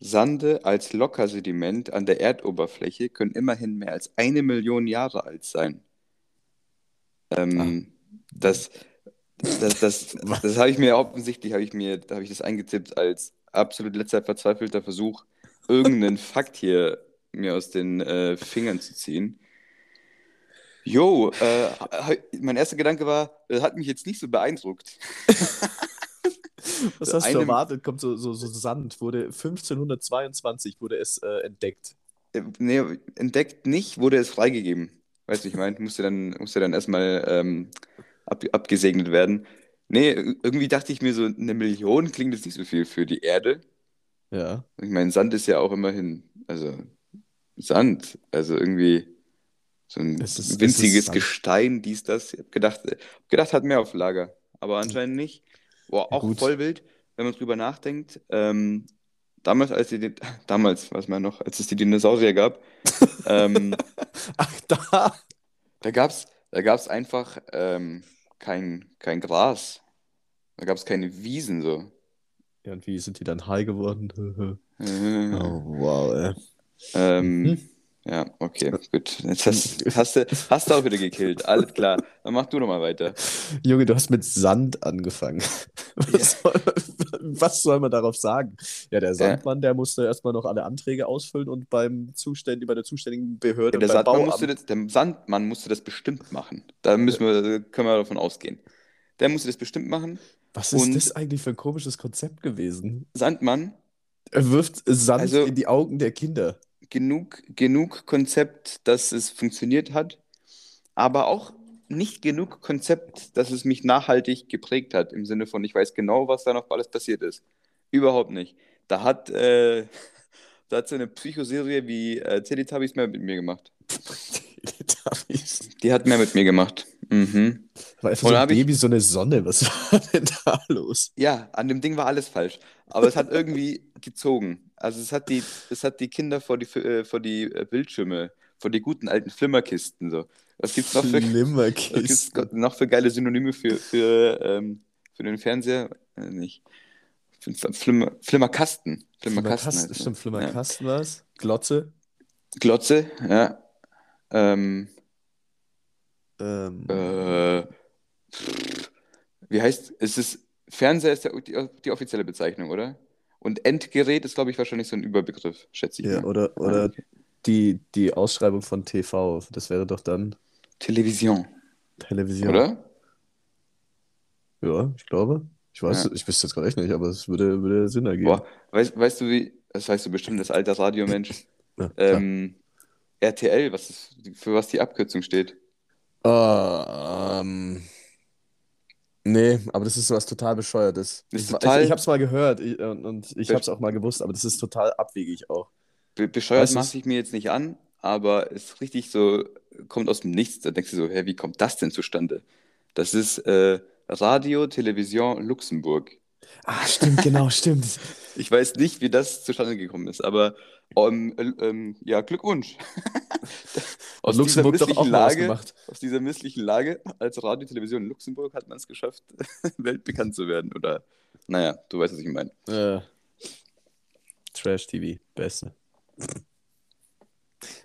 Sande als Lockersediment an der Erdoberfläche können immerhin mehr als eine Million Jahre alt sein. Ähm, das, das, das, das habe ich mir offensichtlich, habe ich mir, da habe ich das eingetippt als absolut letzter verzweifelter Versuch, irgendeinen Fakt hier mir aus den äh, Fingern zu ziehen. Jo, äh, mein erster Gedanke war, das hat mich jetzt nicht so beeindruckt. Was hast du erwartet? Kommt so, so, so Sand, wurde 1522 wurde es äh, entdeckt. Äh, nee, entdeckt nicht, wurde es freigegeben. Weißt du, ich meine, musste dann, musste dann erstmal ähm, ab, abgesegnet werden. Nee, irgendwie dachte ich mir so, eine Million klingt jetzt nicht so viel für die Erde. Ja. Ich meine, Sand ist ja auch immerhin, also Sand, also irgendwie so ein ist, winziges Gestein, dies, das. Ich hab gedacht, hab gedacht, hat mehr auf Lager, aber anscheinend nicht. Boah, auch Gut. voll wild, wenn man drüber nachdenkt. Ähm, damals, als die, damals, was man noch, als es die Dinosaurier gab, ähm, Ach, da. da gab es da gab's einfach ähm, kein, kein Gras. Da gab es keine Wiesen so. Ja, und wie sind die dann high geworden? oh, wow, ey. Ähm, mhm. Ja, okay, gut. Jetzt hast, hast, du, hast du auch wieder gekillt. Alles klar. Dann mach du nochmal weiter. Junge, du hast mit Sand angefangen. Was, ja. soll, was soll man darauf sagen? Ja, der Sandmann, der musste erstmal noch alle Anträge ausfüllen und beim Zuständ bei der zuständigen Behörde. Ja, der, Sandmann musste das, der Sandmann musste das bestimmt machen. Da müssen wir, können wir davon ausgehen. Der musste das bestimmt machen. Was ist und das eigentlich für ein komisches Konzept gewesen? Sandmann. Er wirft Sand also, in die Augen der Kinder genug, genug Konzept, dass es funktioniert hat, aber auch nicht genug Konzept, dass es mich nachhaltig geprägt hat, im Sinne von, ich weiß genau, was da noch alles passiert ist. Überhaupt nicht. Da hat, äh, da hat so eine Psychoserie wie äh, Teletubbies mehr mit mir gemacht. Teletubbies? Die hat mehr mit mir gemacht. Mhm. War einfach so ein Baby, ich... so eine Sonne. Was war denn da los? Ja, an dem Ding war alles falsch. Aber es hat irgendwie gezogen. Also es hat die, es hat die Kinder vor die, äh, vor die äh, Bildschirme, vor die guten alten Flimmerkisten. So. Was gibt es noch, für, noch für geile Synonyme für, für, ähm, für den Fernseher? Äh, nicht. Flimmer, Flimmerkasten. Flimmerkasten. Flimmerkasten, stimmt, Flimmerkasten ja. was? Glotze? Glotze, ja. Ähm, ähm. Äh, wie heißt, es ist, Fernseher ist der, die, die offizielle Bezeichnung, oder? Und Endgerät ist, glaube ich, wahrscheinlich so ein Überbegriff, schätze ich. Ja, mal. oder, oder ah, okay. die, die Ausschreibung von TV, das wäre doch dann. Television. Television. Oder? Ja, ich glaube. Ich weiß, ja. ich wüsste jetzt gerade echt nicht, aber es würde, würde Sinn ergeben. Boah, weißt, weißt du, wie, das weißt du bestimmt, das alter Radiomensch. ja, ähm, RTL, was ist, für was die Abkürzung steht. Uh, ähm, Nee, aber das ist sowas total bescheuertes. Ist ich, total... ich, ich habe es mal gehört ich, und, und ich habe es auch mal gewusst, aber das ist total abwegig auch. Be bescheuert mache ich mir jetzt nicht an, aber es ist richtig so, kommt aus dem Nichts. Da denkst du so, hä, wie kommt das denn zustande? Das ist äh, Radio, Television Luxemburg. Ah, stimmt, genau, stimmt. Ich weiß nicht, wie das zustande gekommen ist, aber um, ähm, ähm, ja, Glückwunsch. aus, dieser misslichen Lage, aus dieser misslichen Lage als Radio, Television in Luxemburg hat man es geschafft, weltbekannt zu werden. Oder, naja, du weißt, was ich meine. Äh, Trash-TV, beste.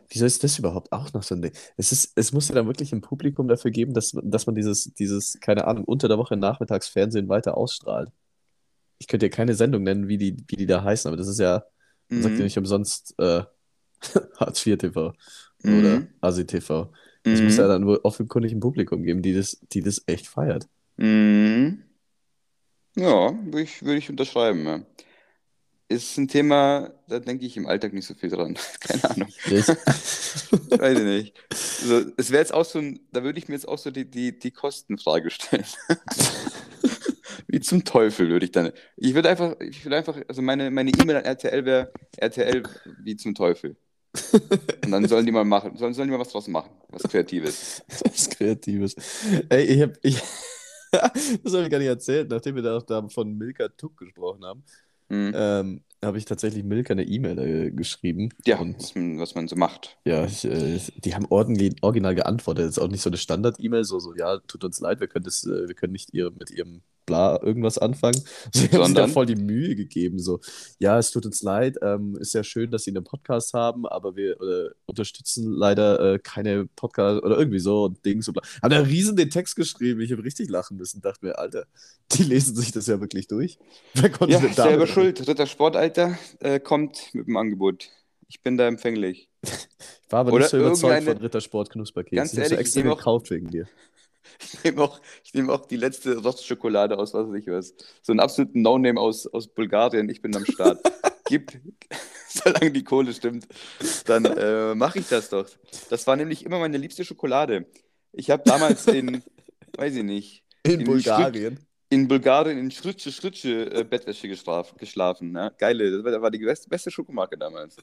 Wieso ist das überhaupt auch noch so ein Ding? Es, ist, es muss ja dann wirklich ein Publikum dafür geben, dass, dass man dieses, dieses, keine Ahnung, unter der Woche Nachmittagsfernsehen weiter ausstrahlt ich könnte dir keine Sendung nennen, wie die, wie die da heißen, aber das ist ja, man mhm. sagt ja nicht umsonst äh, Hartz IV TV mhm. oder Asi TV. Es mhm. muss ja dann wohl offenkundig ein Publikum geben, die das, die das echt feiert. Mhm. Ja, würde ich, würd ich unterschreiben. Ja. Ist ein Thema, da denke ich im Alltag nicht so viel dran. Keine Ahnung. Weiß ich nicht. Also, es wäre jetzt auch so ein, da würde ich mir jetzt auch so die, die, die Kostenfrage stellen. Wie zum Teufel würde ich dann. Ich würde einfach, ich würde einfach, also meine meine E-Mail an RTL wäre RTL wie zum Teufel. Und dann sollen die mal machen, sollen, sollen die mal was draus machen, was Kreatives. Was Kreatives. Ey, ich hab, ich, das habe ich gar nicht erzählt, nachdem wir da, da von Milka Tuck gesprochen haben. Mhm. Ähm, habe ich tatsächlich Milka eine E-Mail äh, geschrieben. Ja, und, was, man, was man so macht. Ja, ich, äh, die haben ordentlich, original geantwortet. Das ist auch nicht so eine Standard-E-Mail, so, so, ja, tut uns leid, wir können, das, äh, wir können nicht ihr, mit ihrem bla irgendwas anfangen. Sie haben sich da voll die Mühe gegeben. So, ja, es tut uns leid, ähm, ist ja schön, dass Sie einen Podcast haben, aber wir äh, unterstützen leider äh, keine Podcast oder irgendwie so und Dings und bla. Haben da riesen den Text geschrieben. Ich habe richtig lachen müssen. Dachte mir, Alter, die lesen sich das ja wirklich durch. Wer konnte ja, selber schuld. Dritter Sportalter äh, kommt mit dem Angebot. Ich bin da empfänglich. Ich war aber Oder nicht so überzeugt von Rittersport Knusperkeks. Ganz ehrlich, ich habe extra gekauft wegen dir. Ich nehme auch, nehm auch die letzte Rostschokolade aus, was weiß ich was. So einen absoluten No-Name aus, aus Bulgarien. Ich bin am Start. Gib, solange die Kohle stimmt, dann äh, mache ich das doch. Das war nämlich immer meine liebste Schokolade. Ich habe damals in, weiß ich nicht, in, in Bulgarien. Schritt, in Bulgarien in Schritsche, Schritsche äh, Bettwäsche geschlafen. geschlafen ne? Geile, das war, das war die beste, beste Schokomarke damals.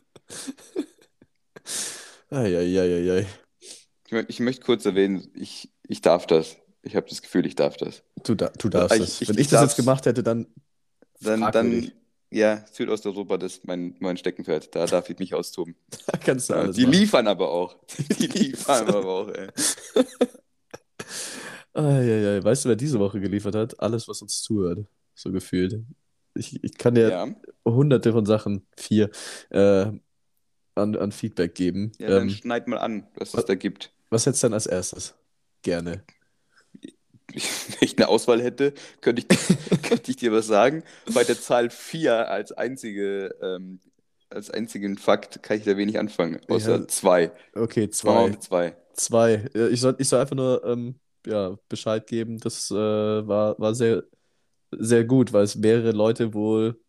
Eieieiei. Ich, ich möchte kurz erwähnen, ich, ich darf das. Ich habe das Gefühl, ich darf das. Du, da, du darfst das. Wenn ich, ich das jetzt gemacht hätte, dann. Dann, dann ja, Südosteuropa, das ist mein, mein Steckenpferd. Da darf ich mich austoben. Da kannst du alles Die machen. liefern aber auch. Die liefern aber auch, ey. Eieiei. Weißt du, wer diese Woche geliefert hat? Alles, was uns zuhört. So gefühlt. Ich, ich kann dir ja. hunderte von Sachen, vier, äh, an, an Feedback geben. Ja, dann ähm, schneid mal an, was, was es da gibt. Was hättest du denn als erstes? Gerne. Wenn ich eine Auswahl hätte, könnte ich, könnte ich dir was sagen. Bei der Zahl 4 als einzige, ähm, als einzigen Fakt kann ich da wenig anfangen. Außer 2. Ja. Okay, 2. 2. Zwei. Ich soll, ich soll einfach nur ähm, ja, Bescheid geben. Das äh, war, war sehr, sehr gut, weil es mehrere Leute wohl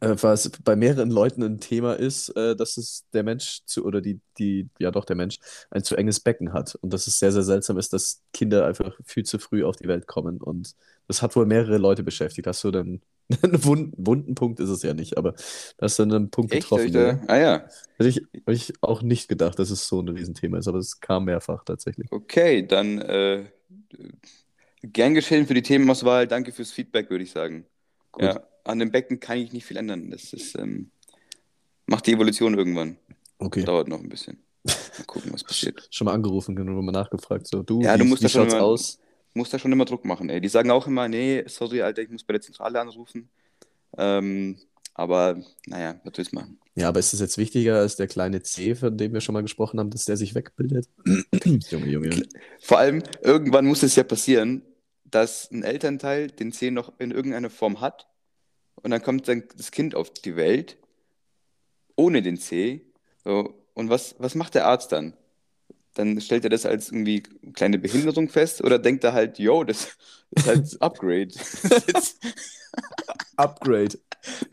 was bei mehreren Leuten ein Thema ist, äh, dass es der Mensch zu, oder die, die, ja doch der Mensch, ein zu enges Becken hat. Und dass es sehr, sehr seltsam ist, dass Kinder einfach viel zu früh auf die Welt kommen. Und das hat wohl mehrere Leute beschäftigt. Hast du dann einen wunden, wunden Punkt ist es ja nicht, aber da hast du einen Punkt Echt? getroffen. Da, ah ja. Hätte ich, hätte ich auch nicht gedacht, dass es so ein Riesenthema ist, aber es kam mehrfach tatsächlich. Okay, dann äh, gern geschehen für die Themenauswahl. Danke fürs Feedback, würde ich sagen. Gut. Ja an dem Becken kann ich nicht viel ändern. Das ist, ähm, macht die Evolution irgendwann. Okay. Dauert noch ein bisschen. Mal gucken, was passiert. Schon mal angerufen, genau, mal nachgefragt. So, du, ja, wie, du musst wie da schon immer, aus? musst da schon immer Druck machen, ey. Die sagen auch immer, nee, sorry, Alter, ich muss bei der Zentrale anrufen. Ähm, aber naja, was willst du machen? Ja, aber ist es jetzt wichtiger als der kleine C, von dem wir schon mal gesprochen haben, dass der sich wegbildet? Junge, Junge. Vor allem, irgendwann muss es ja passieren, dass ein Elternteil den C noch in irgendeiner Form hat und dann kommt dann das Kind auf die Welt ohne den C. So, und was, was macht der Arzt dann? Dann stellt er das als irgendwie kleine Behinderung fest oder denkt er halt, yo, das ist halt Upgrade. Upgrade.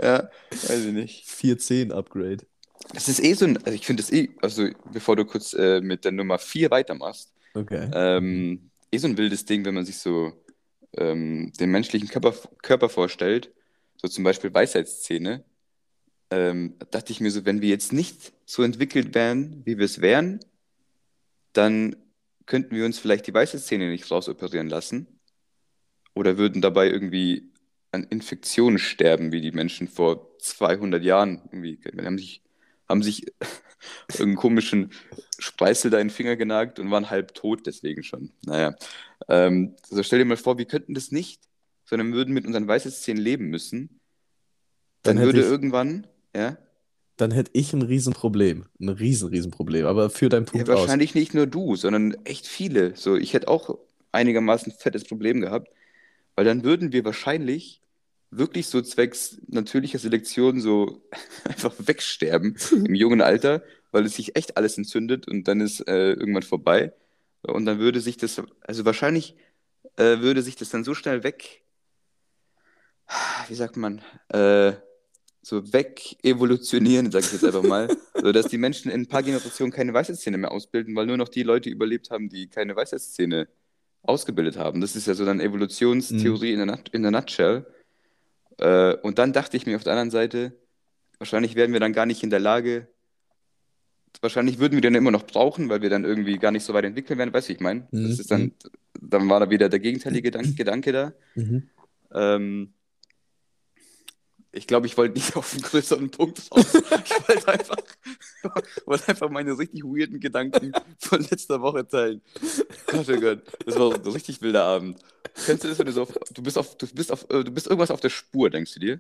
Ja, weiß ich nicht. 410 Upgrade. Das ist eh so ein, also ich finde das eh, also bevor du kurz äh, mit der Nummer 4 weitermachst, okay. ähm, eh so ein wildes Ding, wenn man sich so ähm, den menschlichen Körper, Körper vorstellt so zum Beispiel Weisheitszähne, ähm, dachte ich mir so, wenn wir jetzt nicht so entwickelt wären, wie wir es wären, dann könnten wir uns vielleicht die Weisheitszähne nicht rausoperieren lassen oder würden dabei irgendwie an Infektionen sterben, wie die Menschen vor 200 Jahren irgendwie. Haben sich, haben sich irgendeinen komischen Spreißel da in den Finger genagt und waren halb tot deswegen schon. Naja, ähm, also stell dir mal vor, wir könnten das nicht sondern würden mit unseren Weisheitszähnen leben müssen, dann, dann würde ich, irgendwann, ja. Dann hätte ich ein Riesenproblem. Ein riesen, Riesenproblem. Aber für deinen Punkt ja, wahrscheinlich aus. nicht nur du, sondern echt viele. So, ich hätte auch einigermaßen fettes Problem gehabt, weil dann würden wir wahrscheinlich wirklich so zwecks natürlicher Selektion so einfach wegsterben im jungen Alter, weil es sich echt alles entzündet und dann ist äh, irgendwann vorbei. Und dann würde sich das, also wahrscheinlich äh, würde sich das dann so schnell weg, wie sagt man, äh, so weg evolutionieren, sage ich jetzt einfach mal, so dass die Menschen in ein paar Generationen keine Weisheitszähne mehr ausbilden, weil nur noch die Leute überlebt haben, die keine Weisheitszähne ausgebildet haben. Das ist ja so dann Evolutionstheorie mhm. in, der, in der Nutshell. Äh, und dann dachte ich mir auf der anderen Seite, wahrscheinlich werden wir dann gar nicht in der Lage, wahrscheinlich würden wir den immer noch brauchen, weil wir dann irgendwie gar nicht so weit entwickeln werden, weißt du, ich meine? Mhm. Das ist dann, mhm. dann war da wieder der gegenteilige Gedanke, Gedanke da. Mhm. Ähm, Ich glaube, ich wollte nicht auf einen größeren Punkt raus. Ich wollte einfach, wollte einfach meine richtig weirden Gedanken von letzter Woche teilen. Gott, oh Gott. Das war ein richtig wilder Abend. Kennst du das, wenn du so auf, du bist auf, du bist auf, äh, du bist irgendwas auf der Spur, denkst du dir?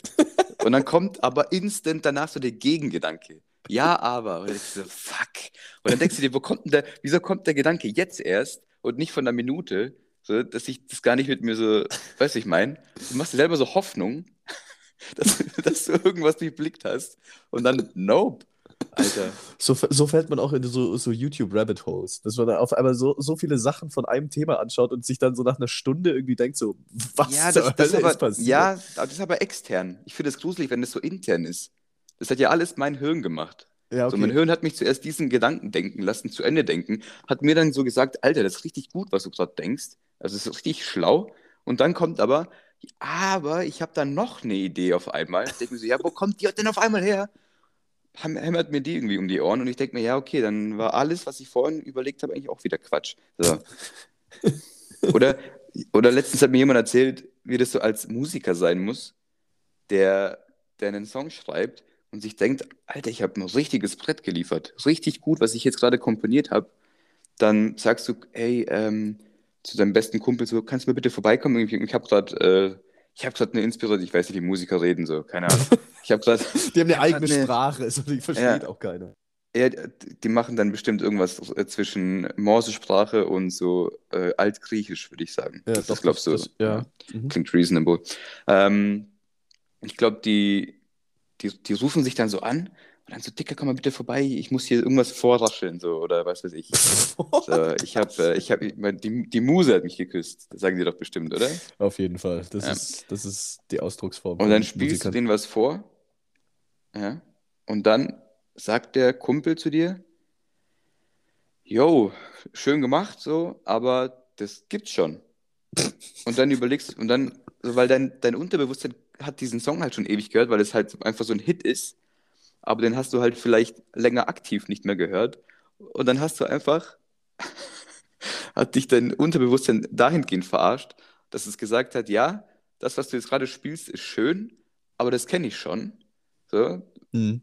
Und dann kommt aber instant danach so der Gegengedanke. Ja, aber. Und dann denkst du so, fuck. Und dann denkst du dir, wo kommt denn der, wieso kommt der Gedanke jetzt erst und nicht von einer Minute? So, dass ich das gar nicht mit mir so, weißt du, ich meine, du machst dir selber so Hoffnung, dass, dass du irgendwas durchblickt hast und dann, nope. Alter. So, so fällt man auch in so, so YouTube-Rabbit-Holes, dass man da auf einmal so, so viele Sachen von einem Thema anschaut und sich dann so nach einer Stunde irgendwie denkt, so, was ja, das, das aber, ist passiert? Ja, das ist aber extern. Ich finde es gruselig, wenn das so intern ist. Das hat ja alles mein Hirn gemacht. Ja, okay. So, mein Hirn hat mich zuerst diesen Gedanken denken lassen, zu Ende denken, hat mir dann so gesagt, Alter, das ist richtig gut, was du gerade denkst. Also es ist richtig schlau. Und dann kommt aber, aber ich habe da noch eine Idee auf einmal. Ich denke mir so, ja, wo kommt die denn auf einmal her? hämmert mir die irgendwie um die Ohren und ich denke mir, ja, okay, dann war alles, was ich vorhin überlegt habe, eigentlich auch wieder Quatsch. So. oder, oder letztens hat mir jemand erzählt, wie das so als Musiker sein muss, der, der einen Song schreibt und sich denkt, Alter, ich habe ein richtiges Brett geliefert, richtig gut, was ich jetzt gerade komponiert habe. Dann sagst du, hey, ähm, zu deinem besten Kumpel so, kannst du mir bitte vorbeikommen? Ich habe gerade äh, ich habe gerade eine Inspiration, ich weiß nicht, wie Musiker reden, so, keine Ahnung. Ich habe gerade. die haben eine eigene eine, Sprache, also die versteht ja, auch keiner. Ja, die machen dann bestimmt irgendwas äh, zwischen Morsesprache und so äh, Altgriechisch, würde ich sagen. Ja, das, das glaubst du. Das, ja. Mhm. Klingt reasonable. Ähm, ich glaube, die, die, die rufen sich dann so an dann so, Dicker, komm mal bitte vorbei, ich muss hier irgendwas vorrascheln, so, oder was weiß ich. so, ich habe, äh, ich habe, die, die Muse hat mich geküsst, das sagen die doch bestimmt, oder? Auf jeden Fall, das, ja. ist, das ist die Ausdrucksform. Und dann spielst Musikern. du denen was vor, ja, und dann sagt der Kumpel zu dir, yo, schön gemacht, so, aber das gibt's schon. und dann überlegst, und dann, weil dein, dein Unterbewusstsein hat diesen Song halt schon ewig gehört, weil es halt einfach so ein Hit ist aber den hast du halt vielleicht länger aktiv nicht mehr gehört. Und dann hast du einfach, hat dich dein Unterbewusstsein dahingehend verarscht, dass es gesagt hat, ja, das, was du jetzt gerade spielst, ist schön, aber das kenne ich schon. So. Mhm.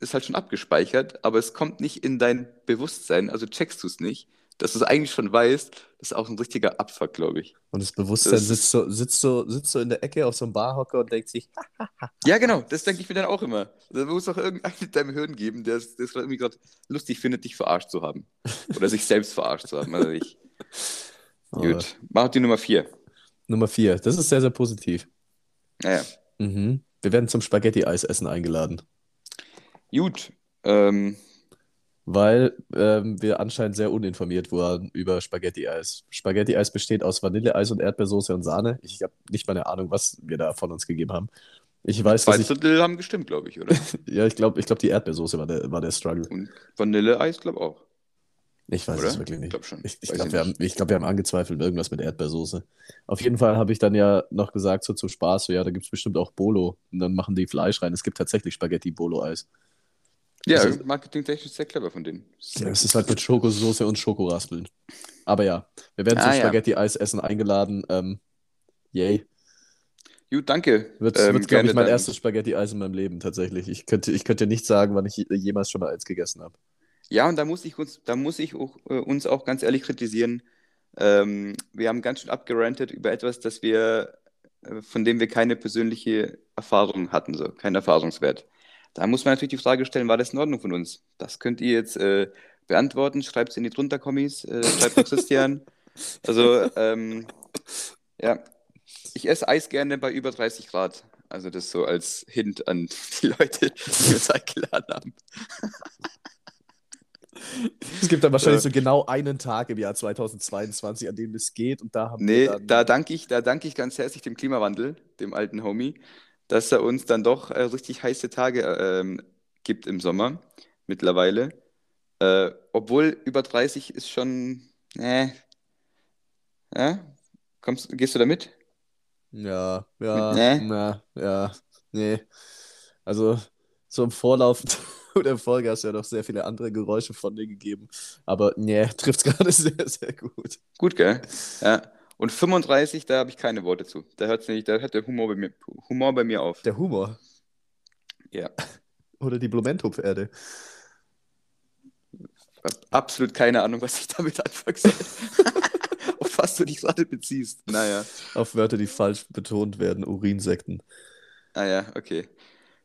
Ist halt schon abgespeichert, aber es kommt nicht in dein Bewusstsein, also checkst du es nicht dass du es eigentlich schon weißt, das ist auch ein richtiger Abfuck, glaube ich. Und das Bewusstsein das sitzt, so, sitzt, so, sitzt so in der Ecke auf so einem Barhocker und denkt sich, ja, genau, das denke ich mir dann auch immer. Da muss auch irgendeinen in deinem Hirn geben, der es irgendwie gerade lustig findet, dich verarscht zu haben. Oder sich selbst verarscht zu haben. Also ich. Gut, mach die Nummer vier. Nummer vier, das ist sehr, sehr positiv. Naja. Mhm. Wir werden zum Spaghetti-Eis-Essen eingeladen. Gut. Ähm, weil ähm, wir anscheinend sehr uninformiert waren über Spaghetti-Eis. Spaghetti-Eis besteht aus Vanilleeis und Erdbeersoße und Sahne. Ich habe nicht mal eine Ahnung, was wir da von uns gegeben haben. Ich weiß, Zwei Drittel ich... haben gestimmt, glaube ich, oder? ja, ich glaube, ich glaub, die Erdbeersoße war der, war der Struggle. Und Vanilleeis, glaube ich auch. Ich weiß oder? es wirklich nicht. Ich glaube schon. Ich, ich glaube, wir, haben, glaub, wir haben angezweifelt, irgendwas mit Erdbeersoße. Auf jeden Fall habe ich dann ja noch gesagt, so zum Spaß, so ja, da gibt es bestimmt auch Bolo. Und dann machen die Fleisch rein. Es gibt tatsächlich Spaghetti-Bolo-Eis. Ja, also, marketingtechnisch sehr clever von denen. Ja, es ist halt mit Schokosoße und Schokoraspeln. Aber ja, wir werden ah, zum ja. Spaghetti-Eis-Essen eingeladen. Ähm, yay. Gut, danke. Wird, ähm, wird glaube ich, mein erstes Spaghetti-Eis in meinem Leben tatsächlich. Ich könnte, ich könnte nicht sagen, wann ich jemals schon mal eins gegessen habe. Ja, und da muss ich uns, da muss ich auch, äh, uns auch ganz ehrlich kritisieren. Ähm, wir haben ganz schön abgerantet über etwas, das wir, äh, von dem wir keine persönliche Erfahrung hatten, so keinen Erfahrungswert. Da muss man natürlich die Frage stellen, war das in Ordnung von uns? Das könnt ihr jetzt äh, beantworten. Schreibt es in die drunter Kommis, äh, schreibt Christian. Also, ähm, ja, ich esse Eis gerne bei über 30 Grad. Also das so als Hint an die Leute, die uns eingeladen haben. Es gibt dann wahrscheinlich so genau einen Tag im Jahr 2022, an dem es geht und da haben nee, wir dann... da danke ich, da danke ich ganz herzlich dem Klimawandel, dem alten Homie, dass er uns dann doch äh, richtig heiße Tage äh, gibt im Sommer mittlerweile. Äh, obwohl über 30 ist schon. Äh, ja? Kommst, gehst du da mit? Ja, ja, mit, nee? na, ja, nee. Also, so im Vorlauf der Folge hast du ja noch sehr viele andere Geräusche von dir gegeben. Aber nee, trifft es gerade sehr, sehr gut. Gut, gell? Ja. Und 35, da habe ich keine Worte zu. Da hört, nicht, da hört der Humor bei, mir, Humor bei mir auf. Der Humor? Ja. Oder die Blumentopferde. Absolut keine Ahnung, was ich damit anfangen soll. Auf was du dich gerade beziehst. Naja. Auf Wörter, die falsch betont werden. Urinsekten. Ah ja, okay.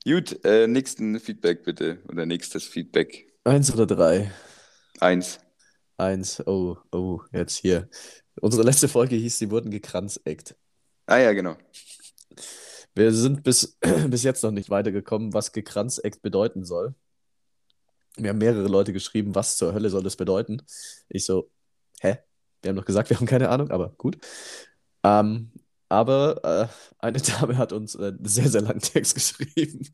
Gut, äh, nächsten Feedback bitte. Oder nächstes Feedback. Eins oder drei? Eins. Eins. Oh, oh, jetzt hier. Unsere letzte Folge hieß, sie wurden gekranzeckt. Ah ja, genau. Wir sind bis, bis jetzt noch nicht weitergekommen, was gekranzeckt bedeuten soll. Wir haben mehrere Leute geschrieben, was zur Hölle soll das bedeuten? Ich so, hä? Wir haben doch gesagt, wir haben keine Ahnung, aber gut. Ähm, aber äh, eine Dame hat uns äh, einen sehr, sehr langen Text geschrieben,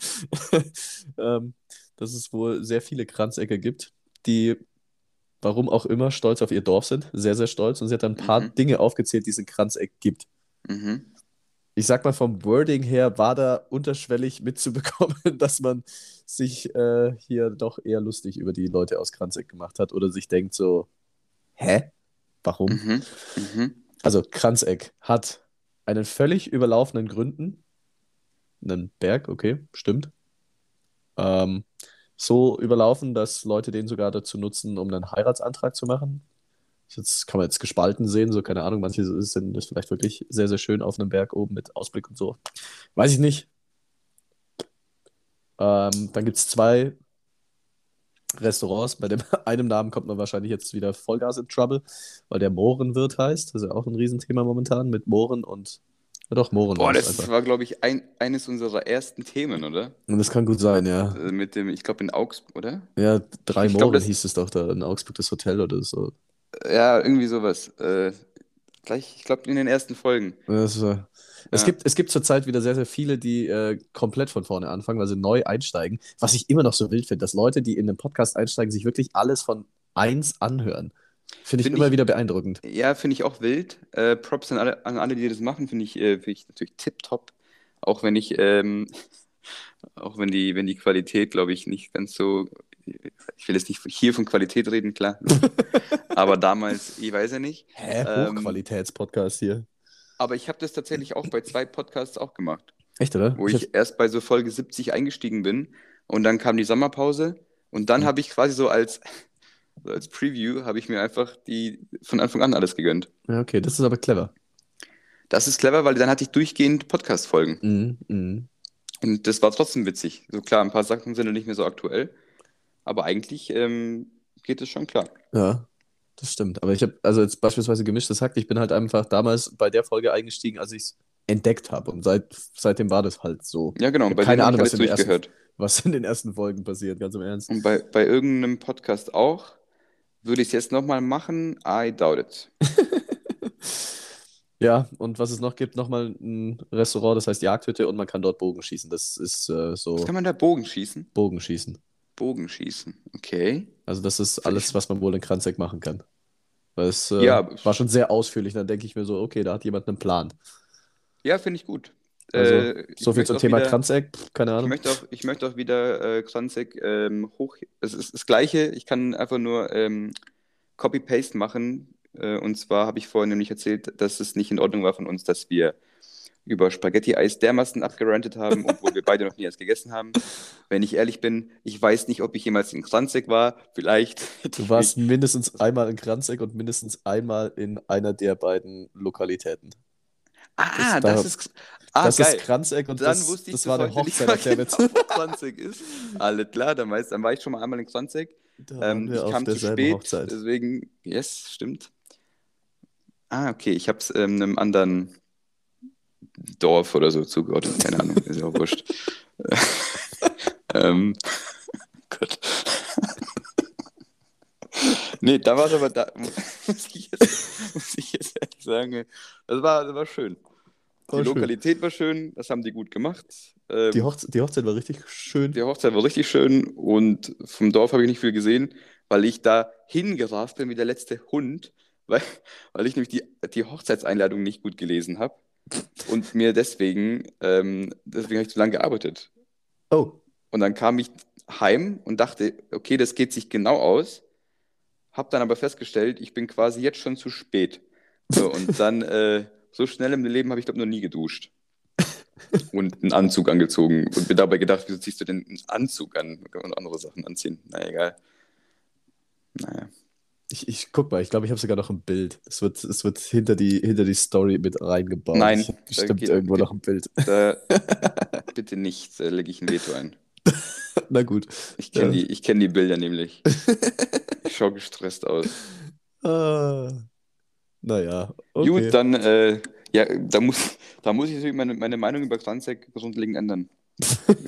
ähm, dass es wohl sehr viele Kranzecker gibt, die, warum auch immer, stolz auf ihr Dorf sind. Sehr, sehr stolz. Und sie hat dann ein paar Mhm. Dinge aufgezählt, die es in Kranzeck gibt. Mhm. Ich sag mal, vom Wording her war da unterschwellig mitzubekommen, dass man sich äh, hier doch eher lustig über die Leute aus Kranzeck gemacht hat oder sich denkt so, hä? Warum? Mhm. Mhm. Also Kranzeck hat einen völlig überlaufenden Gründen. Einen Berg, okay, stimmt. Ähm, so überlaufen, dass Leute den sogar dazu nutzen, um einen Heiratsantrag zu machen. Das kann man jetzt gespalten sehen, so keine Ahnung. Manche sind das vielleicht wirklich sehr, sehr schön auf einem Berg oben mit Ausblick und so. Weiß ich nicht. Ähm, dann gibt es zwei Restaurants. Bei dem einem Namen kommt man wahrscheinlich jetzt wieder Vollgas in Trouble, weil der Mohrenwirt heißt. Das ist ja auch ein Riesenthema momentan mit Mohren und. Ja, doch, Mohren Boah, das einfach. war, glaube ich, ein, eines unserer ersten Themen, oder? Und das kann gut sein, ja. Äh, Mit dem, ich glaube in Augsburg, oder? Ja, drei Ich glaub, Mohren das- hieß es doch da in Augsburg, das Hotel oder so. Ja, irgendwie sowas. Äh, gleich, ich glaube in den ersten Folgen. Das war, es Ja. gibt, es gibt zurzeit wieder sehr, sehr viele, die äh, komplett von vorne anfangen, weil sie neu einsteigen. Was ich immer noch so wild finde, dass Leute, die in den Podcast einsteigen, sich wirklich alles von eins anhören. Finde ich Find immer ich- wieder beeindruckend. Ja, finde ich auch wild. Äh, Props an alle, an alle, die das machen, finde ich, äh, find ich natürlich tipptopp. Auch wenn ich, ähm, auch wenn die, wenn die Qualität, glaube ich, nicht ganz so, ich will jetzt nicht hier von Qualität reden, klar. Aber damals, ich weiß ja nicht. Hä? Ähm, Hochqualitätspodcast hier. Aber ich habe das tatsächlich auch bei zwei Podcasts auch gemacht, Echt, oder? wo Ich ich erst bei so Folge 70 eingestiegen bin und dann kam die Sommerpause und dann Mhm. habe ich quasi so als, so als Preview, habe ich mir einfach die von Anfang an alles gegönnt. ja, okay, das ist aber clever. Das ist clever, weil dann hatte ich durchgehend Podcast-Folgen. Mhm, mhm. Und das war trotzdem witzig. So klar, ein paar Sachen sind ja nicht mehr so aktuell, aber eigentlich ähm, geht es schon klar. Ja, das stimmt. Aber ich habe, also jetzt beispielsweise gemischtes Hack, ich bin halt einfach damals bei der Folge eingestiegen, als ich es entdeckt habe. Und seit, seitdem war das halt so. Ja, genau. Keine Ahnung, was in ersten-. Was in den ersten Folgen passiert, ganz im Ernst. Und bei, bei irgendeinem Podcast auch. Würde ich es jetzt nochmal machen? I doubt it. Ja, und was es noch gibt, nochmal ein Restaurant, das heißt Jagdhütte und man kann dort Bogenschießen. Das ist äh, so Kann man da Bogen schießen? Bogenschießen. Bogenschießen. Okay. Also das ist alles, was man wohl in Kranzeck machen kann. Weil es äh, Ja, war schon sehr ausführlich. Dann denke ich mir so, okay, da hat jemand einen Plan. Ja, finde ich gut. Also, Äh, ich so viel zum Thema wieder- keine Ich Ahnung. möchte auch, ich möchte auch wieder äh, Kranzek ähm, hoch. Es ist das Gleiche. Ich kann einfach nur ähm, Copy-Paste machen. Äh, und zwar habe ich vorhin nämlich erzählt, dass es nicht in Ordnung war von uns, dass wir über Spaghetti-Eis dermaßen abgerantet haben, obwohl wir beide noch nie eins gegessen haben. Wenn ich ehrlich bin, ich weiß nicht, ob ich jemals in Kranzek war. Vielleicht. Du ich warst mindestens einmal in Kranzeck und mindestens einmal in einer der beiden Lokalitäten. Ah, das- das, da- ist. Ah, das geil. ist Kranzeck und Dann das, wusste ich das bis war nicht Hochzeit, der wir genau, Kranzek ist. Alles klar, dann, weiß, dann war ich schon mal einmal in waren Ähm, ich kam zu spät, Hochzeit. deswegen, yes, stimmt. Ah, okay, ich habe es ähm, einem anderen Dorf oder so zugeordnet, keine Ahnung, ist ja auch wurscht. ähm, Gott. nee, da war es aber, da muss ich jetzt, muss ich jetzt ehrlich sagen, das war, das war schön. Die schön. Lokalität war schön, das haben die gut gemacht. Ähm, Die, Hochze die Hochzeit war richtig schön. die Hochzeit war richtig schön und vom Dorf habe ich nicht viel gesehen, weil ich da hingerast bin wie der letzte Hund, weil, weil ich nämlich die, die Hochzeitseinladung nicht gut gelesen habe und mir deswegen, ähm, deswegen habe ich zu lange gearbeitet. Oh, Und dann kam ich heim und dachte, okay, das geht sich genau aus, habe dann aber festgestellt, ich bin quasi jetzt schon zu spät. So, und dann, äh, so schnell im Leben habe ich, glaube noch nie geduscht. und einen Anzug angezogen und mir dabei gedacht, wieso ziehst du denn einen Anzug an? Kann andere Sachen anziehen. Na egal. Naja. Ich, ich guck mal, ich glaube, ich habe sogar noch ein Bild. Es wird, es wird hinter, die, hinter die Story mit reingebaut. Nein, ich bestimmt geht, irgendwo geht, noch ein Bild. Da, bitte nicht, da lege ich ein Veto ein. Na gut. Ich kenne ja. die, kenn die Bilder nämlich. ich schaue gestresst aus. Ah, naja. Okay. Gut, dann, äh, ja, da muss, da muss ich natürlich meine, meine Meinung über Kranzek grundlegend ändern.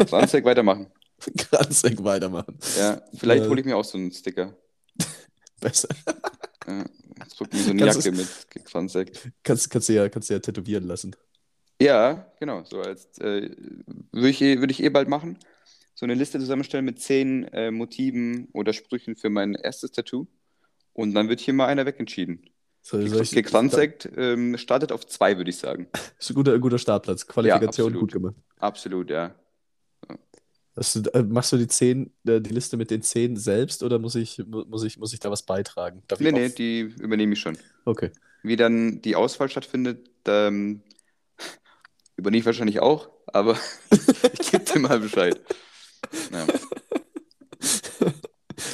Kranzek weitermachen. Kranzek weitermachen. Ja, vielleicht hole ich mir auch so einen Sticker. Besser. Ja, jetzt drückt mir so eine kannst Jacke mit Kranzek. Kannst, kannst, du ja, kannst du ja tätowieren lassen. Ja, genau. So als äh, würde ich, eh, würd ich eh bald machen. So eine Liste zusammenstellen mit zehn äh, Motiven oder Sprüchen für mein erstes Tattoo. Und dann wird hier mal einer wegentschieden. So, Gekranzekt ähm, startet auf zwei, würde ich sagen. Ist ein guter, guter Startplatz. Qualifikation ja, gut gemacht. Absolut, ja. Du, äh, machst du die zehn, äh, die Liste mit den zehn selbst oder muss ich, muss ich, muss ich da was beitragen? Darf nee, nee, die übernehme ich schon. Okay. Wie dann die Auswahl stattfindet, ähm, übernehme ich wahrscheinlich auch, aber ich gebe dir mal Bescheid. Ja.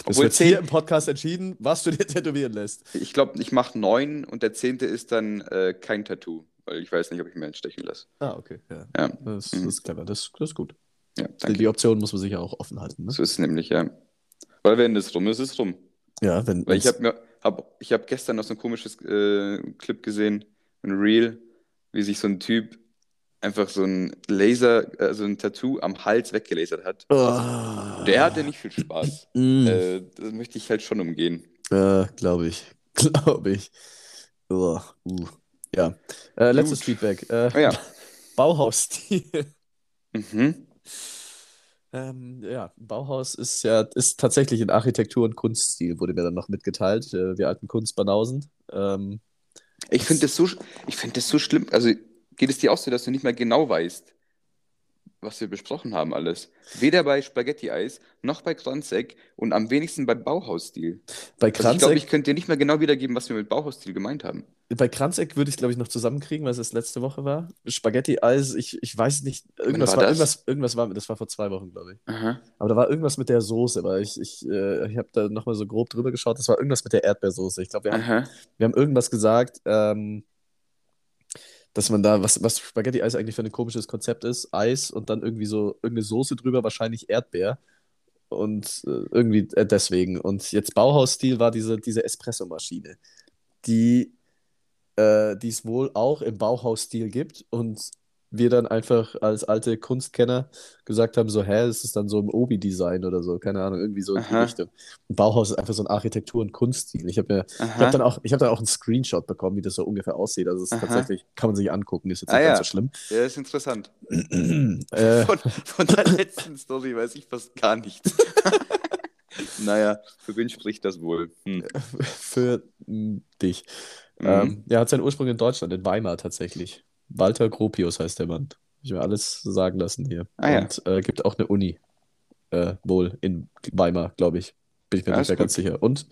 Das wird zehn, hier im Podcast entschieden, was du dir tätowieren lässt. Ich glaube, ich mache neun und der zehnte ist dann äh, kein Tattoo, weil ich weiß nicht, ob ich mir entstechen lasse. Ah, okay. Ja. ja. Das, das, ist clever, das, das ist gut. Ja, danke. Die Option muss man sich ja auch offen halten. Ne? So ist es nämlich, ja. Weil wenn es rum ist, ist es rum. Ja, wenn. Weil ich habe hab, hab gestern noch so ein komisches äh, Clip gesehen, ein Reel, wie sich so ein Typ einfach so ein Laser, also ein Tattoo am Hals weggelasert hat. Oh. Der hatte nicht viel Spaß. Mm. Äh, das möchte ich halt schon umgehen. Äh, glaube ich. Glaube ich. Oh, uh. Ja. Äh, letztes Gut. Feedback. Äh, oh, ja. Bauhausstil. Mhm. Ähm, ja, Bauhaus ist ja ist tatsächlich in Architektur und Kunststil, wurde mir dann noch mitgeteilt. Äh, wir alten Kunstbanausen. Ähm, ich finde das, so, find das so schlimm. Also geht es dir auch so, dass du nicht mehr genau weißt, was wir besprochen haben alles. Weder bei Spaghetti-Eis noch bei Kranzek und am wenigsten bei Bauhausstil. Bei Kranzek, also ich glaube, ich könnte dir nicht mehr genau wiedergeben, was wir mit Bauhausstil gemeint haben. Bei Kranzek würde ich, glaube ich, noch zusammenkriegen, weil es das letzte Woche war. Spaghetti-Eis, ich, ich weiß nicht, irgendwas war, war irgendwas, irgendwas war, das war vor zwei Wochen, glaube ich. Aha. Aber da war irgendwas mit der Soße, weil ich, ich, äh, ich habe da nochmal so grob drüber geschaut, das war irgendwas mit der Erdbeersoße. Ich glaube, wir, haben, wir haben irgendwas gesagt, ähm, dass man da, was, was Spaghetti-Eis eigentlich für ein komisches Konzept ist, Eis und dann irgendwie so irgendeine Soße drüber, wahrscheinlich Erdbeer. Und äh, irgendwie äh, deswegen. Und jetzt Bauhausstil war diese, diese Espressomaschine, die äh, es wohl auch im Bauhausstil gibt. Und wir dann einfach als alte Kunstkenner gesagt haben, so, hä, ist es dann so im Obi-Design oder so, keine Ahnung, irgendwie so in die Richtung. Und Bauhaus ist einfach so ein Architektur- und Kunststil. Ich habe mir, ich habe dann auch, ich habe dann auch einen Screenshot bekommen, wie das so ungefähr aussieht. Also es ist tatsächlich, kann man sich angucken, ist jetzt ah, nicht ja. ganz so schlimm. Ja, ist interessant. äh, von, von der letzten Story weiß ich fast gar nichts. naja, für wen spricht das wohl? Hm. Für dich. Mhm. Ähm, er hat seinen Ursprung in Deutschland, in Weimar tatsächlich. Walter Gropius heißt der Mann. Ich will alles sagen lassen hier. Ah, ja. Und äh, gibt auch eine Uni. Äh, wohl in Weimar, glaube ich. Bin ich mir ja, nicht mehr ganz sicher. Und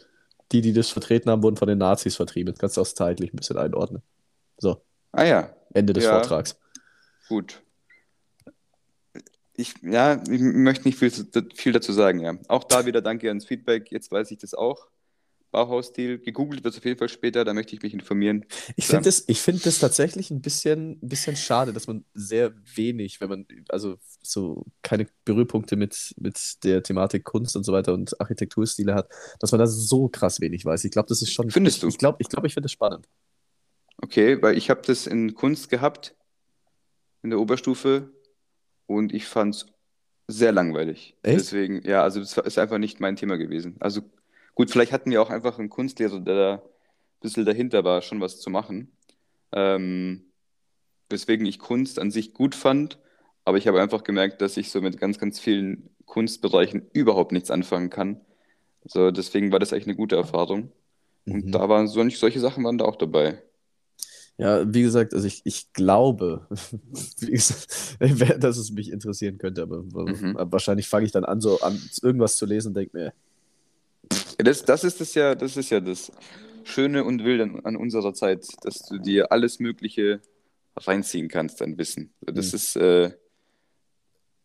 die, die das vertreten haben, wurden von den Nazis vertrieben. Jetzt kannst du auch zeitlich ein bisschen einordnen. So. Ah ja. Ende des ja. Vortrags. Gut. Ich, ja, ich möchte nicht viel, viel dazu sagen, ja. Auch da wieder danke ans Feedback. Jetzt weiß ich das auch. Bauhausstil. Gegoogelt wird es auf jeden Fall später, da möchte ich mich informieren. Ich finde das, find das tatsächlich ein bisschen, ein bisschen schade, dass man sehr wenig, wenn man, also so keine Berührpunkte mit, mit der Thematik Kunst und so weiter und Architekturstile hat, dass man da so krass wenig weiß. Ich glaube, das ist schon. Findest ich, du? Ich glaube, ich, glaub, ich finde das spannend. Okay, weil ich habe das in Kunst gehabt, in der Oberstufe, und ich fand es sehr langweilig. Echt? Deswegen, ja, also das ist einfach nicht mein Thema gewesen. Also Gut, vielleicht hatten wir auch einfach einen Kunstlehrer, der da ein bisschen dahinter war, schon was zu machen. Ähm, weswegen ich Kunst an sich gut fand, aber ich habe einfach gemerkt, dass ich so mit ganz, ganz vielen Kunstbereichen überhaupt nichts anfangen kann. Also deswegen war das eigentlich eine gute Erfahrung. Und mhm. da waren so, solche Sachen waren da auch dabei. Ja, wie gesagt, also ich, ich glaube, gesagt, dass es mich interessieren könnte, aber mhm. wahrscheinlich fange ich dann an, so an irgendwas zu lesen und denke mir, das, das, ist das, ja, das ist ja das Schöne und Wilde an, an unserer Zeit, dass du dir alles Mögliche reinziehen kannst, dein Wissen. Das Mhm. ist, äh,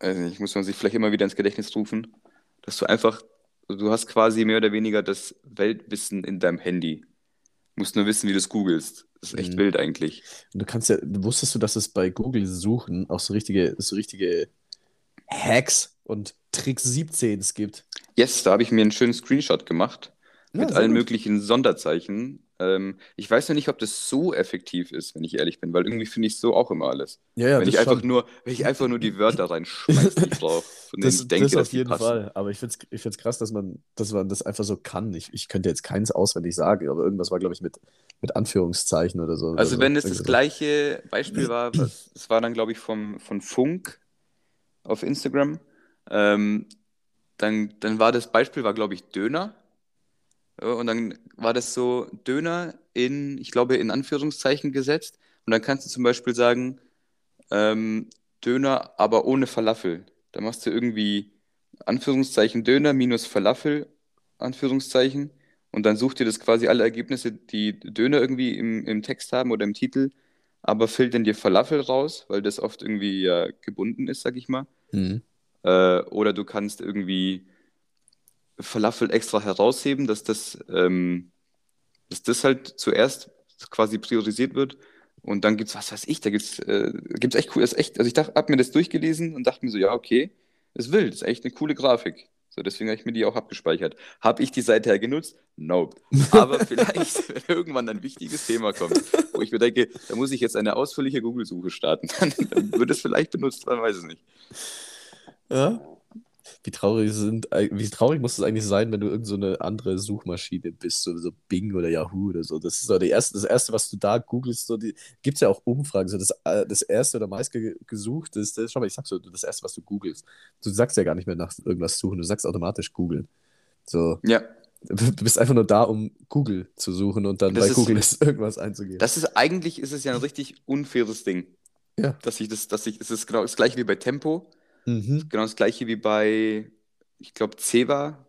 weiß nicht, muss man sich vielleicht immer wieder ins Gedächtnis rufen, dass du einfach, du hast quasi mehr oder weniger das Weltwissen in deinem Handy. Musst nur wissen, wie du es googelst. Das ist echt Mhm. wild eigentlich. Und du kannst ja, wusstest du, dass es bei Google Suchen auch so richtige, so richtige Hacks und Trick 17 gibt? Yes, da habe ich mir einen schönen Screenshot gemacht Ja, mit allen gut. möglichen Sonderzeichen. Ähm, ich weiß noch nicht, ob das so effektiv ist, wenn ich ehrlich bin, weil irgendwie finde ich so auch immer alles. Ja, ja, wenn ich einfach schon. nur, wenn ich einfach nur die Wörter reinschmeiße, die ich brauche, Das, denke, das auf jeden passen. Fall. Aber ich finde es ich find's krass, dass man, dass man das einfach so kann. Ich, ich könnte jetzt keins auswendig sagen, aber irgendwas war, glaube ich, mit, mit Anführungszeichen oder so. oder Also so. wenn es das so. gleiche Beispiel war, was, das war dann, glaube ich, vom, von Funk auf Instagram, ähm, dann, dann war das Beispiel, war, glaube ich, Döner. Und dann war das so Döner in, ich glaube, in Anführungszeichen gesetzt. Und dann kannst du zum Beispiel sagen, ähm, Döner, aber ohne Falafel. Da machst du irgendwie Anführungszeichen Döner minus Falafel, Anführungszeichen. Und dann sucht dir das quasi alle Ergebnisse, die Döner irgendwie im, im Text haben oder im Titel, aber filtern dir Falafel raus, weil das oft irgendwie ja gebunden ist, sag ich mal. Mhm. Äh, oder du kannst irgendwie Falafel extra herausheben, dass das, ähm, dass das halt zuerst quasi priorisiert wird. Und dann gibt's, was weiß ich, da gibt's, äh, echt cool, ist echt, also ich dachte, hab mir das durchgelesen und dachte mir so, ja, okay, ist wild, ist echt eine coole Grafik. So, deswegen habe ich mir die auch abgespeichert. Habe ich die Seite genutzt? Nope. Aber vielleicht, wenn irgendwann ein wichtiges Thema kommt, wo ich mir denke, da muss ich jetzt eine ausführliche Google-Suche starten, dann, dann wird es vielleicht benutzt, man weiß es nicht. Ja. Wie traurig sind, wie traurig muss es eigentlich sein, wenn du irgend so eine andere Suchmaschine bist, so, so Bing oder Yahoo oder so. Das ist so die erste, das erste, was du da googelst, so die, gibt es ja auch Umfragen, so das, äh, das erste oder meistgesuchteste, schau mal, ich sag so, das erste, was du googelst. Du sagst ja gar nicht mehr nach irgendwas suchen, du sagst automatisch googeln. So, Ja, du bist einfach nur da, um Google zu suchen und dann Das bei ist- Google ist irgendwas einzugeben. das ist eigentlich ist es ja ein richtig unfaires Ding. Ja. Dass ich das, dass ich, es ist genau das gleiche wie bei Tempo, Mhm. genau das gleiche wie bei, ich glaube, Ceva,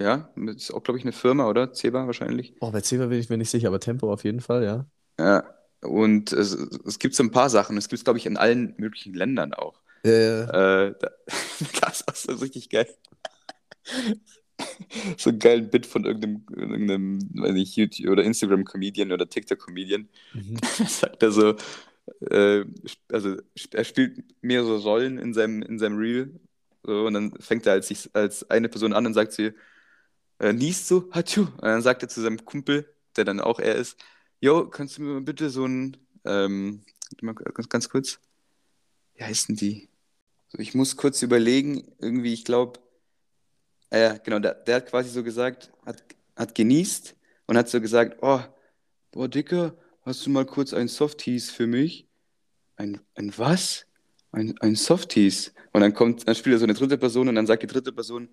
ja, das ist auch, glaube ich, eine Firma, oder? Ceva wahrscheinlich. Oh, bei Ceva bin ich mir nicht sicher, aber Tempo auf jeden Fall, ja. Ja, und es, es gibt so ein paar Sachen, es gibt es, glaube ich, in allen möglichen Ländern auch. Ja, ja. Äh, da, das ist so richtig geil. So einen geilen Bit von irgendeinem, irgendeinem weiß nicht, YouTube- oder Instagram-Comedian oder TikTok-Comedian. Mhm. Sagt er so, äh, also er spielt mehrere Rollen in seinem, in seinem Reel. So, und dann fängt er als, als eine Person an und sagt sie, äh, niest so, hatschu. Und dann sagt er zu seinem Kumpel, der dann auch er ist, Jo, kannst du mir bitte so ein, ähm, ganz, ganz kurz, wie heißen die? So, ich muss kurz überlegen, irgendwie, ich glaube, ah ja, genau, der, der hat quasi so gesagt, hat, hat genießt und hat so gesagt, oh, boah, Dicker, hast du mal kurz ein Softies für mich? Ein, ein was? Ein, ein Softies. Und dann kommt, dann spielt er so eine dritte Person und dann sagt die dritte Person,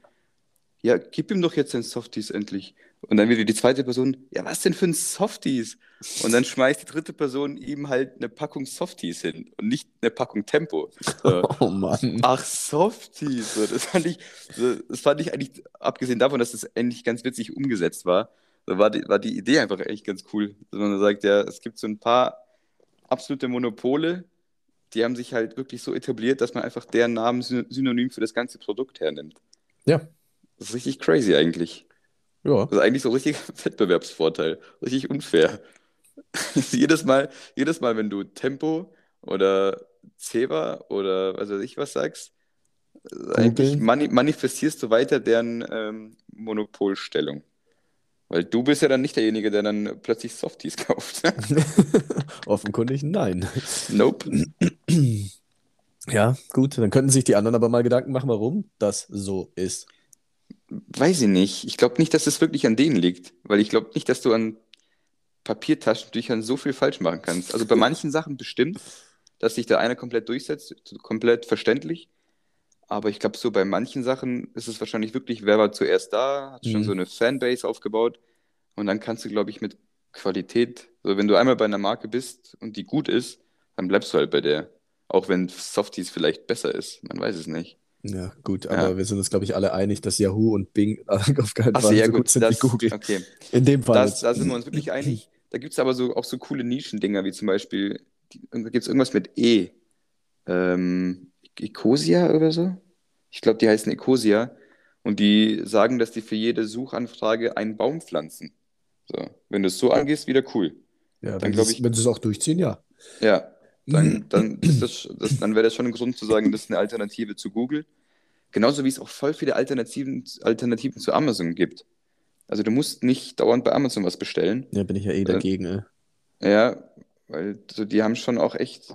ja, gib ihm doch jetzt ein Softies endlich. Und dann wieder die zweite Person, ja, was denn für ein Softies? Und dann schmeißt die dritte Person ihm halt eine Packung Softies hin und nicht eine Packung Tempo. So. Oh Mann. Ach, Softies. So, das fand ich, so, das fand ich eigentlich, abgesehen davon, dass das eigentlich ganz witzig umgesetzt war, so war, die, war die Idee einfach echt ganz cool. Dass man sagt, ja, es gibt so ein paar absolute Monopole, die haben sich halt wirklich so etabliert, dass man einfach deren Namen syn- synonym für das ganze Produkt hernimmt. Ja. Das ist richtig crazy eigentlich. Ja. Das ist eigentlich so ein richtiger Wettbewerbsvorteil. Richtig unfair. jedes Mal, jedes Mal, wenn du Tempo oder Ceva oder was weiß ich was sagst, eigentlich mani manifestierst du weiter deren ähm, Monopolstellung. Weil du bist ja dann nicht derjenige, der dann plötzlich Softies kauft. Offenkundig nein. nope. Ja, gut, dann könnten sich die anderen aber mal Gedanken machen, warum das so ist. Weiß ich nicht. Ich glaube nicht, dass es wirklich an denen liegt. Weil ich glaube nicht, dass du an Papiertaschentüchern so viel falsch machen kannst. Also bei manchen Sachen bestimmt, dass sich da einer komplett durchsetzt, komplett verständlich. Aber ich glaube, so bei manchen Sachen ist es wahrscheinlich wirklich, wer war zuerst da, hat schon Mhm. so eine Fanbase aufgebaut. Und dann kannst du, glaube ich, mit Qualität, so wenn du einmal bei einer Marke bist und die gut ist, dann bleibst du halt bei der. Auch wenn Softies vielleicht besser ist. Man weiß es nicht. Ja, gut, Ja. aber wir sind uns, glaube ich, alle einig, dass Yahoo und Bing auf keinen Fall ja so gut, gut sind das, wie Google. okay. In dem Fall. Das, da sind wir uns wirklich einig. Da gibt es aber so, auch so coole Nischendinger, wie zum Beispiel da gibt es irgendwas mit E. Ähm, Ecosia oder so? Ich glaube, die heißen Ecosia. Und die sagen, dass die für jede Suchanfrage einen Baum pflanzen. So. Wenn du es so angehst, wieder cool. Ja, dann glaube ich. Wenn sie es auch durchziehen, ja. Ja, dann, dann, das, das, dann wäre das schon ein Grund zu sagen, das ist eine Alternative zu Google. Genauso wie es auch voll viele Alternativen, Alternativen zu Amazon gibt. Also du musst nicht dauernd bei Amazon was bestellen. Ja, bin ich ja eh dagegen. Ey. Ja, weil so, die haben schon auch echt,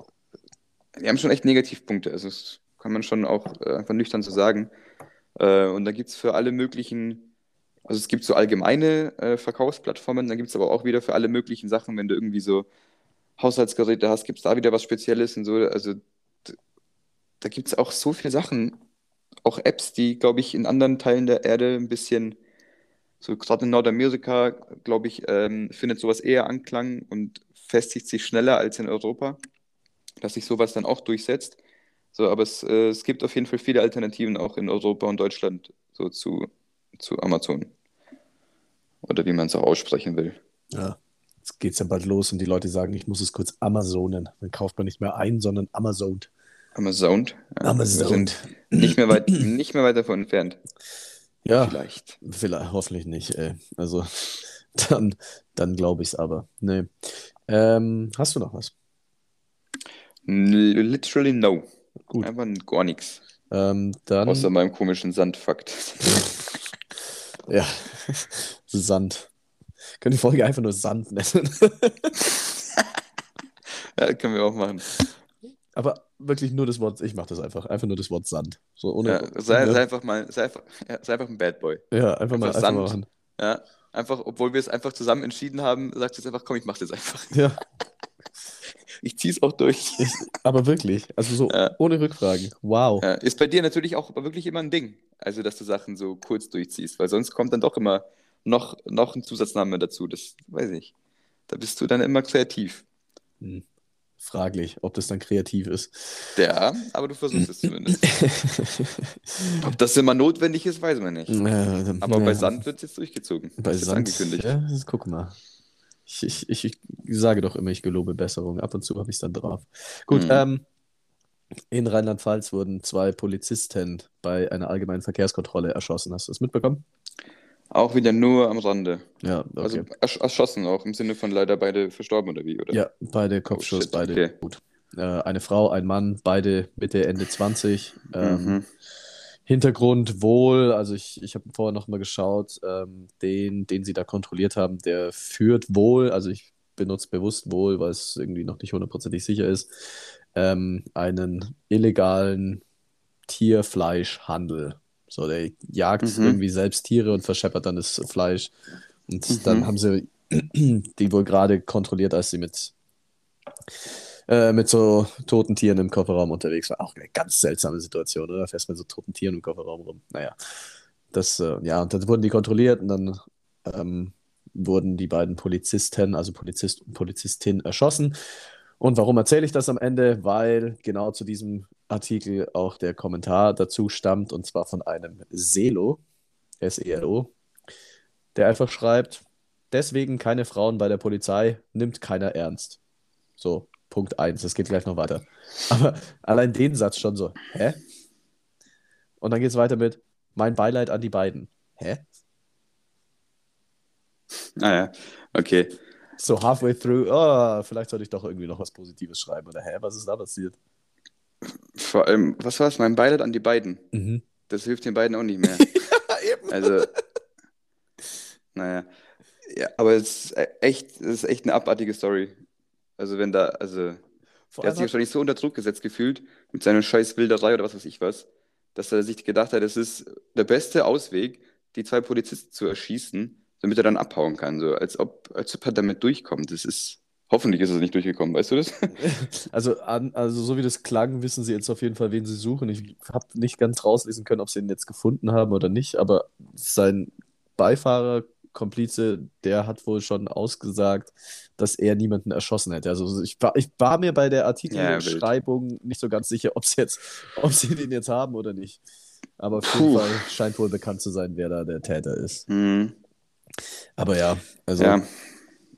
die haben schon echt Negativpunkte. Also das kann man schon auch äh, einfach nüchtern so sagen. Äh, und da gibt es für alle möglichen, also es gibt so allgemeine äh, Verkaufsplattformen, dann gibt es aber auch wieder für alle möglichen Sachen, wenn du irgendwie so Haushaltsgeräte hast, gibt es da wieder was Spezielles und so. Also da gibt es auch so viele Sachen, auch Apps, die, glaube ich, in anderen Teilen der Erde ein bisschen, so gerade in Nordamerika, glaube ich, ähm, findet sowas eher Anklang und festigt sich schneller als in Europa, dass sich sowas dann auch durchsetzt. So, aber es, äh, es gibt auf jeden Fall viele Alternativen auch in Europa und Deutschland so zu, zu Amazon. Oder wie man es auch aussprechen will. Ja, jetzt geht es ja bald los und die Leute sagen, ich muss es kurz Amazonen. Dann kauft man nicht mehr ein, sondern Amazoned. Amazoned? Ja, Amazoned. Nicht mehr, weit, nicht mehr weit davon entfernt. Ja, vielleicht. Vielleicht, hoffentlich nicht, ey. Also, dann, dann glaube ich es aber. Nee. Ähm, hast du noch was? Literally no. Gut. Einfach gar nichts. Ähm, dann... Außer meinem komischen Sandfakt. ja, Sand. Können die Folge einfach nur Sand nennen? ja, können wir auch machen. Aber wirklich nur das Wort, ich mache das einfach, einfach nur das Wort Sand. So ohne, ja, sei, sei, einfach mal, sei einfach, ja, sei einfach ein Bad Boy. Ja, einfach, einfach mal, Sand. Einfach machen. Ja, einfach, obwohl wir es einfach zusammen entschieden haben, sagt es einfach, komm, ich mach das einfach. Ja. Ich zieh's auch durch. Aber wirklich, also so ja. ohne Rückfragen. Wow. Ja, ist bei dir natürlich auch wirklich immer ein Ding, also dass du Sachen so kurz durchziehst, weil sonst kommt dann doch immer noch, noch ein Zusatzname dazu. Das weiß ich. Da bist du dann immer kreativ. Hm. Fraglich, ob das dann kreativ ist. Ja, aber du versuchst es zumindest. ob das immer notwendig ist, weiß man nicht. Ja, aber ja. bei Sand wird es jetzt durchgezogen. Bei Sand, angekündigt. Ja, guck mal. Ich, ich, ich, sage doch immer, ich gelobe Besserung. Ab und zu habe ich es dann drauf. Gut, mhm. ähm, in Rheinland-Pfalz wurden zwei Polizisten bei einer allgemeinen Verkehrskontrolle erschossen. Hast du das mitbekommen? Auch wieder nur am Rande. Ja, okay. Also ersch erschossen auch, im Sinne von leider beide verstorben oder wie, oder? Ja, beide Kopfschuss, oh, beide okay. gut. Äh, eine Frau, ein Mann, beide Mitte, Ende 20. Ähm, mhm. Hintergrund wohl, also ich, ich habe vorher nochmal geschaut, ähm, den, den sie da kontrolliert haben, der führt wohl, also ich benutze bewusst wohl, weil es irgendwie noch nicht hundertprozentig sicher ist, ähm, einen illegalen Tierfleischhandel. So, der jagt mhm. irgendwie selbst Tiere und verscheppert dann das Fleisch. Und mhm. dann haben sie die wohl gerade kontrolliert, als sie mit, äh, mit so toten Tieren im Kofferraum unterwegs waren. Auch eine ganz seltsame Situation, oder? Fährst mit so toten Tieren im Kofferraum rum. Naja. Das, äh, ja, und dann wurden die kontrolliert und dann ähm, wurden die beiden Polizisten, also Polizist und Polizistin, erschossen. Und warum erzähle ich das am Ende? Weil genau zu diesem Artikel auch der Kommentar dazu stammt, und zwar von einem Selo, S-E-L-O, der einfach schreibt, deswegen keine Frauen bei der Polizei, nimmt keiner ernst. So, Punkt 1, das geht gleich noch weiter. Aber allein den Satz schon so, hä? Und dann geht es weiter mit, mein Beileid an die beiden. Hä? Naja, ah okay. So halfway through, oh, vielleicht sollte ich doch irgendwie noch was Positives schreiben. Oder hä, was ist da passiert? Vor allem, was war es? Mein Beileid an die beiden. Mhm. Das hilft den beiden auch nicht mehr. ja, eben. Also, naja. Ja, aber es ist echt, es ist echt eine abartige Story. Also, wenn da, also, Vor der hat sich wahrscheinlich so unter Druck gesetzt gefühlt, mit seiner scheiß Wilderei oder was weiß ich was, dass er sich gedacht hat, es ist der beste Ausweg, die zwei Polizisten zu erschießen, damit er dann abhauen kann. So, als ob, als ob er damit durchkommt. Das ist. Hoffentlich ist es nicht durchgekommen, weißt du das? Also, an, also so wie das klang, wissen sie jetzt auf jeden Fall, wen sie suchen. Ich habe nicht ganz rauslesen können, ob sie ihn jetzt gefunden haben oder nicht, aber sein Beifahrer, Komplize, der hat wohl schon ausgesagt, dass er niemanden erschossen hätte. Also ich war, ich war mir bei der Artikelbeschreibung ja, nicht so ganz sicher, ob sie jetzt, ob sie den jetzt haben oder nicht. Aber auf jeden Fall scheint wohl bekannt zu sein, wer da der Täter ist. Mhm. Aber ja, also ja,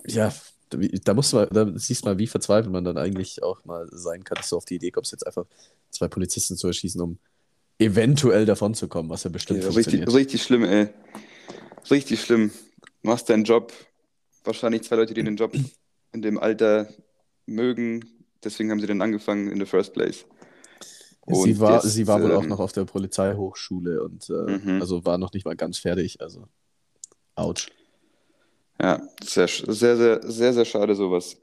ja Da, musst du mal, da siehst du mal, wie verzweifelt man dann eigentlich auch mal sein kann, dass du auf die Idee kommst, jetzt einfach zwei Polizisten zu erschießen, um eventuell davon zu kommen, was ja bestimmt ja, richtig, richtig schlimm, ey. Richtig schlimm. Machst deinen Job. Wahrscheinlich zwei Leute, die den Job in dem Alter mögen. Deswegen haben sie dann angefangen in the first place. Und sie war, jetzt, sie war wohl ähm, auch noch auf der Polizeihochschule und äh, mhm. also war noch nicht mal ganz fertig. Also, ouch. Ja, sehr, sehr, sehr, sehr, sehr schade sowas.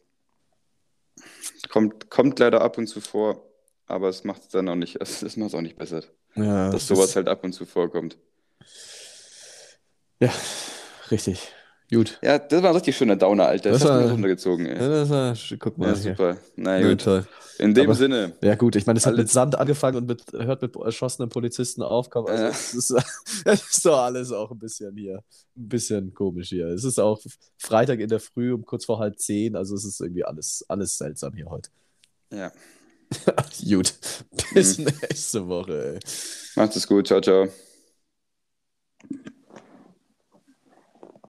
Kommt, kommt leider ab und zu vor, aber es macht es dann auch nicht, es, es macht auch nicht besser. Ja, dass sowas ist... halt ab und zu vorkommt. Ja, richtig. Gut. Ja, das war ein richtig schöner Downer, Alter. Das, das hat mich runtergezogen, ey. Ja, das war, guck mal. Ja, super. Na ja, gut. Toll. In dem Aber, Sinne. Ja, gut, ich meine, es hat mit Sand angefangen und mit, hört mit erschossenen Polizisten auf. Also, ja. es, ist, es ist doch alles auch ein bisschen hier, ein bisschen komisch hier. Es ist auch Freitag in der Früh um kurz vor halb zehn, also es ist irgendwie alles, alles seltsam hier heute. Ja. gut. Bis mhm. nächste Woche, ey. Macht es gut. Ciao, ciao.